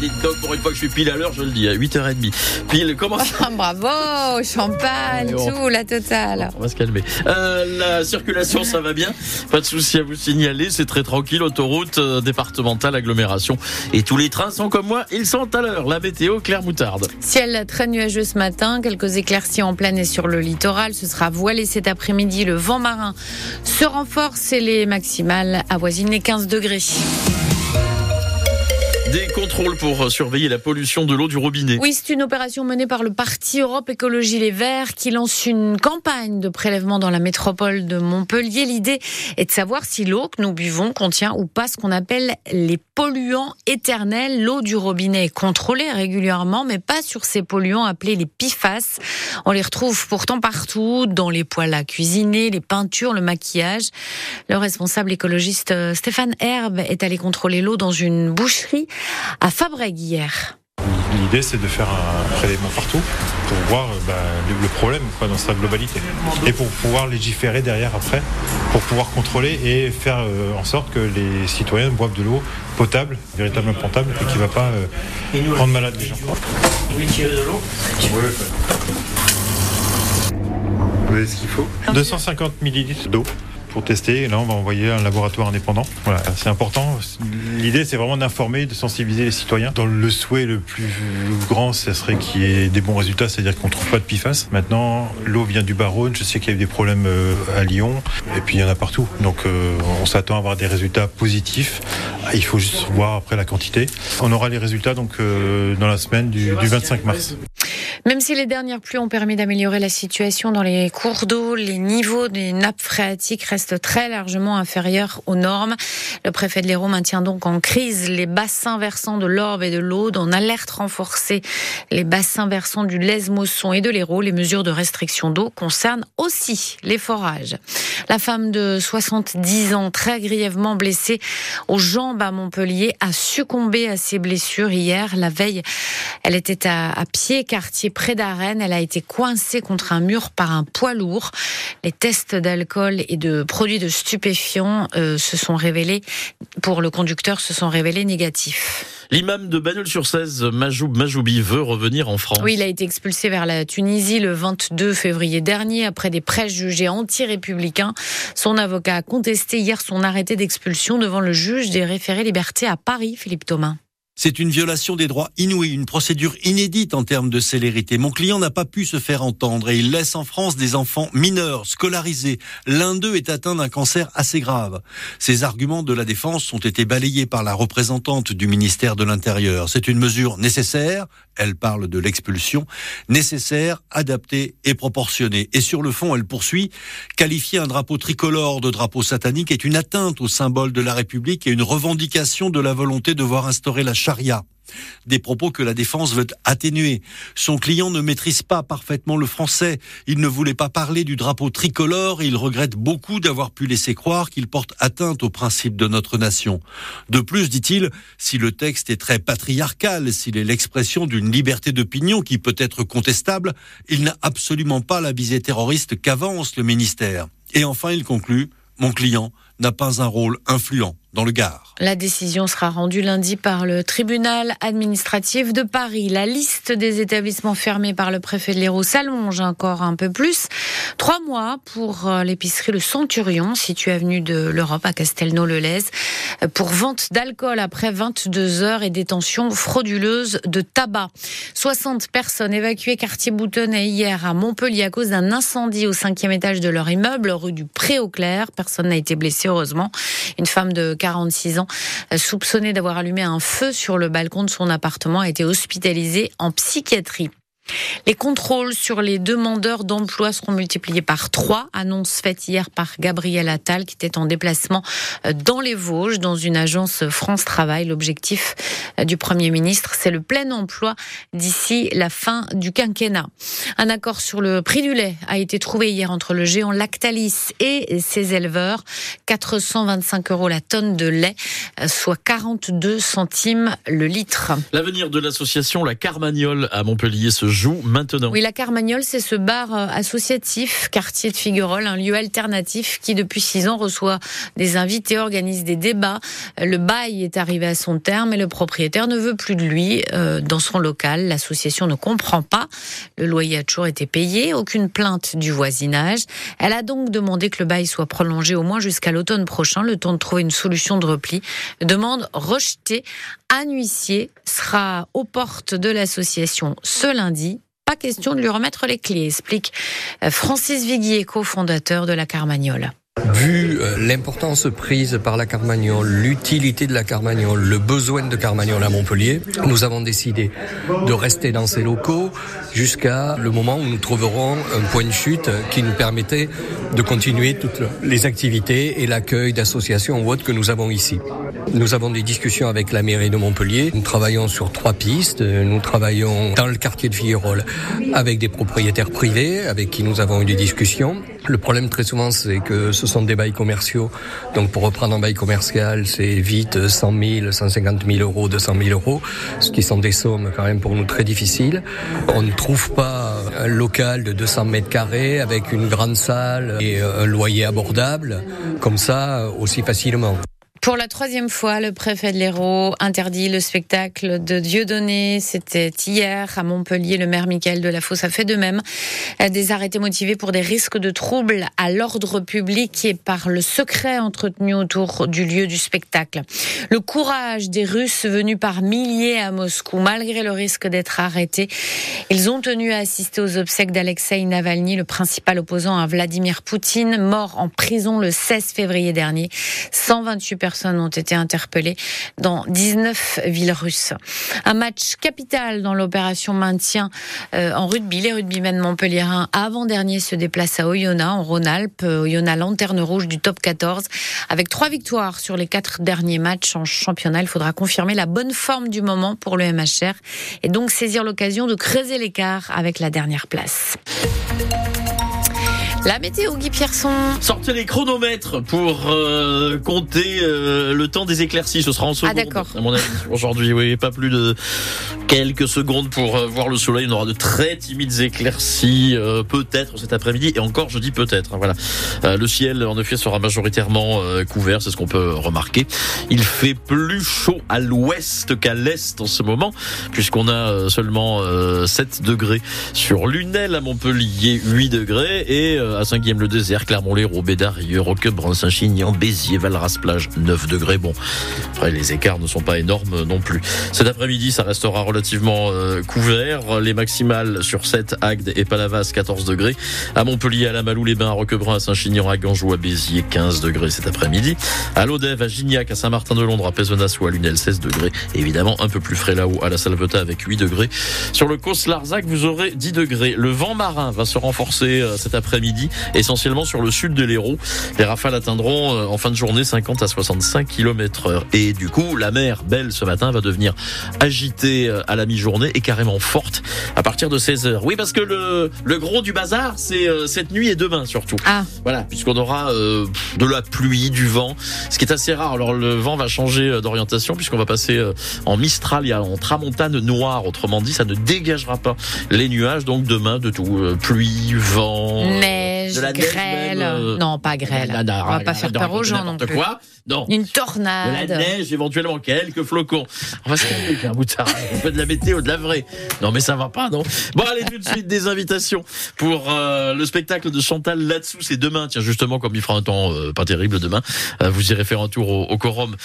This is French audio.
Dites donc, pour une fois que je suis pile à l'heure, je le dis, à 8h30. Pile, comment ça Ah, bravo, champagne, tout, la totale. On va se calmer. Euh, la circulation, ça va bien? Pas de souci à vous signaler. C'est très tranquille. Autoroute euh, départementale, agglomération. Et tous les trains sont comme moi. Ils sont à l'heure. La météo, Claire Moutarde. Ciel très nuageux ce matin, quelques éclaircies en pleine et sur le littoral. Ce sera voilé cet après-midi. Le vent marin se renforce et les maximales avoisinent les 15 degrés. Des contrôles pour euh, surveiller la pollution de l'eau du robinet. Oui, c'est une opération menée par le parti Europe Écologie Les Verts qui lance une campagne de prélèvement dans la métropole de Montpellier. L'idée est de savoir si l'eau que nous buvons contient ou pas ce qu'on appelle les polluants éternels. L'eau du robinet est contrôlée régulièrement, mais pas sur ces polluants appelés les PFAS. On les retrouve pourtant partout, dans les poêles à cuisiner, les peintures, le maquillage. Le responsable écologiste euh, Stéphane Herbe est allé contrôler l'eau dans une boucherie à Fabrègue hier. L'idée, c'est de faire un prélèvement partout pour voir euh, bah, le, le problème quoi, dans sa globalité. Et pour pouvoir légiférer derrière après, pour pouvoir contrôler et faire euh, en sorte que les citoyens boivent de l'eau potable, véritablement potable, et qui ne va pas euh, rendre malade les gens. Vous avez ce qu'il faut? 250 millilitres d'eau pour tester. Et là, on va envoyer un laboratoire indépendant. Voilà, c'est important. L'idée, c'est vraiment d'informer, de sensibiliser les citoyens. Dans le souhait le plus grand, ce serait qu'il y ait des bons résultats, c'est-à-dire qu'on ne trouve pas de PFAS. Maintenant, l'eau vient du Baronne. Je sais qu'il y a eu des problèmes euh, à Lyon, et puis il y en a partout. Donc, euh, on s'attend à avoir des résultats positifs. Il faut juste voir après la quantité. On aura les résultats donc euh, dans la semaine du, du 25 mars. Même si les dernières pluies ont permis d'améliorer la situation dans les cours d'eau, les niveaux des nappes phréatiques restent très largement inférieurs aux normes. Le préfet de l'Hérault maintient donc en crise les bassins versants de l'Orbe et de l'Aude, en alerte renforcée les bassins versants du Lez-Mosson et de l'Hérault. Les mesures de restriction d'eau concernent aussi les forages. La femme de 70 ans, très grièvement blessée aux jambes à Montpellier, a succombé à ses blessures hier. La veille, elle était à, à pied, quartier près d'Arène. Elle a été coincée contre un mur par un poids lourd. Les tests d'alcool et de produits de stupéfiants euh, se sont révélés, pour le conducteur, se sont révélés négatifs. L'imam de Bagnols-sur-Cèze, Majoub Majoubi, veut revenir en France. Oui, il a été expulsé vers la Tunisie le 22 février dernier après des prêches jugés anti-républicains. Son avocat a contesté hier son arrêté d'expulsion devant le juge des référés liberté à Paris, Philippe Thomas. C'est une violation des droits inouïs, une procédure inédite en termes de célérité. Mon client n'a pas pu se faire entendre et il laisse en France des enfants mineurs, scolarisés. L'un d'eux est atteint d'un cancer assez grave. Ces arguments de la défense ont été balayés par la représentante du ministère de l'Intérieur. C'est une mesure nécessaire, elle parle de l'expulsion, nécessaire, adaptée et proportionnée. Et sur le fond, elle poursuit, qualifier un drapeau tricolore de drapeau satanique est une atteinte au symbole de la République et une revendication de la volonté de voir instaurer la Des propos que la défense veut atténuer. Son client ne maîtrise pas parfaitement le français. Il ne voulait pas parler du drapeau tricolore et il regrette beaucoup d'avoir pu laisser croire qu'il porte atteinte aux principes de notre nation. De plus, dit-il, si le texte est très patriarcal, s'il est l'expression d'une liberté d'opinion qui peut être contestable, il n'a absolument pas la visée terroriste qu'avance le ministère. Et enfin, il conclut, mon client n'a pas un rôle influent dans le Gard. La décision sera rendue lundi par le tribunal administratif de Paris. La liste des établissements fermés par le préfet de l'Hérault s'allonge encore un peu plus. Trois mois pour euh, l'épicerie Le Centurion, située avenue de l'Europe à Castelnau-le-Lez, pour vente d'alcool après 22 heures et détention frauduleuse de tabac. 60 personnes évacuées quartier Boutonnet hier à Montpellier à cause d'un incendie au cinquième étage de leur immeuble, rue du Pré-au-Clair. Personne n'a été blessé, heureusement. Une femme de 46 ans, euh, soupçonnée d'avoir allumé un feu sur le balcon de son appartement, a été hospitalisée en psychiatrie. Les contrôles sur les demandeurs d'emploi seront multipliés par trois. Annonce faite hier par Gabriel Attal, qui était en déplacement euh, dans les Vosges, dans une agence France Travail. L'objectif du Premier ministre, c'est le plein emploi d'ici la fin du quinquennat. Un accord sur le prix du lait a été trouvé hier entre le géant Lactalis et ses éleveurs. 425 euros la tonne de lait, soit 42 centimes le litre. L'avenir de l'association La Carmagnole à Montpellier se joue maintenant. Oui, la Carmagnole, c'est ce bar euh, associatif, quartier de Figuerolles, un lieu alternatif qui, depuis six ans, reçoit des invités, organise des débats. Le bail est arrivé à son terme et le propriétaire ne veut plus de lui euh, dans son local. L'association ne comprend pas. Le loyer a toujours été payé, aucune plainte du voisinage. Elle a donc demandé que le bail soit prolongé au moins jusqu'à l'automne prochain, le temps de trouver une solution de repli. Demande rejetée. Un huissier sera aux portes de l'association ce lundi. Pas question de lui remettre les clés, explique euh, Francis Viguier, cofondateur de la Carmagnole. Vu euh, l'importance prise par la Carmagnole, l'utilité de la Carmagnole, le besoin de Carmagnole à Montpellier, nous avons décidé de rester dans ces locaux jusqu'à le moment où nous trouverons un point de chute qui nous permettait de continuer toutes les activités et l'accueil d'associations ou autres que nous avons ici. Nous avons des discussions avec la mairie de Montpellier. Nous travaillons sur trois pistes. Nous travaillons dans le quartier de Figuerolles avec des propriétaires privés avec qui nous avons eu des discussions. Le problème très souvent, c'est que ce sont des bails commerciaux. Donc pour reprendre un bail commercial, c'est vite 100 000, 150 000 euros, 200 000 euros, ce qui sont des sommes quand même pour nous très difficiles. On ne trouve pas un local de 200 mètres carrés avec une grande salle et un loyer abordable comme ça aussi facilement. Pour la troisième fois, le préfet de l'Hérault interdit le spectacle de Dieudonné. C'était hier à Montpellier. Le maire Michael Delafosse a fait de même. Des arrêtés motivés pour des risques de troubles à l'ordre public et par le secret entretenu autour du lieu du spectacle. Le courage des Russes venus par milliers à Moscou, malgré le risque d'être arrêtés. Ils ont tenu à assister aux obsèques d'Alexei Navalny, le principal opposant à Vladimir Poutine, mort en prison le 16 février dernier. 128 personnes personnes ont été interpellées dans 19 villes russes. Un match capital dans l'opération maintien euh, en rugby. Les rugbymen montpelliérains avant-dernier se déplacent à Oyonnax en Rhône-Alpes. Oyonnax lanterne rouge du top 14 avec trois victoires sur les quatre derniers matchs en championnat. Il faudra confirmer la bonne forme du moment pour le MHR et donc saisir l'occasion de creuser l'écart avec la dernière place. La météo, Guy Pierson. Sortez les chronomètres pour euh, compter euh, le temps des éclaircies. Ce sera en secondes. Ah d'accord. À mon avis, aujourd'hui, oui, pas plus de quelques secondes pour euh, voir le soleil. On aura de très timides éclaircies, peut-être cet après-midi. Et encore, je dis peut-être. Hein, voilà. le ciel, en effet, sera majoritairement couvert. C'est ce qu'on peut remarquer. Il fait plus chaud à l'ouest qu'à l'est en ce moment, puisqu'on a seulement 7 degrés sur Lunel à Montpellier, 8 degrés et à Saint-Guillaume-le-Désert, Clermont-Lérault, Bédarieux, Roquebrun, Saint-Chinian, Béziers, Valras-Plage, 9 degrés. Bon, après les écarts ne sont pas énormes non plus. Cet après-midi, ça restera relativement euh, couvert. Les maximales sur 7, Agde et Palavas, 14 degrés. À Montpellier, à la Malou, les Bains, à Roquebrun, à Saint-Chinian, à Ganjou, à Béziers, 15 degrés cet après-midi. À Lodève, à Gignac, à Saint-Martin-de-Londres, à Pézenas ou à Lunel, 16 degrés. évidemment, un peu plus frais là-haut, à la Salvetat avec 8 degrés. Sur le Cos Larzac, vous aurez 10 degrés. Le vent marin va se renforcer euh, cet après-midi essentiellement sur le sud de l'Hérault. Les rafales atteindront euh, en fin de journée 50 à 65 km heure. Et du coup, la mer, belle ce matin, va devenir agitée euh, à la mi-journée et carrément forte à partir de 16 heures. Oui, parce que le, le gros du bazar, c'est euh, cette nuit et demain surtout. Ah. Voilà, puisqu'on aura de la pluie, du vent, ce qui est assez rare. Alors le vent va changer d'orientation puisqu'on va passer en Mistral, en tramontane noire. Autrement dit, ça ne dégagera pas les nuages. Donc demain, de tout, pluie, vent, neige, de la grêle. Neige euh, non, pas grêle. on va pas faire peur aux gens non plus. quoi Non. Une tornade. De la neige, éventuellement quelques flocons. On va se calmer un bout de On fait de la météo, de la vraie. Non, mais ça va pas, non Bon, allez, tout de suite, des invitations pour euh, le spectacle de Chantal là-dessous. C'est demain, tiens, justement, comme il fera un temps euh, pas terrible demain. vous irez faire un tour au, au Corum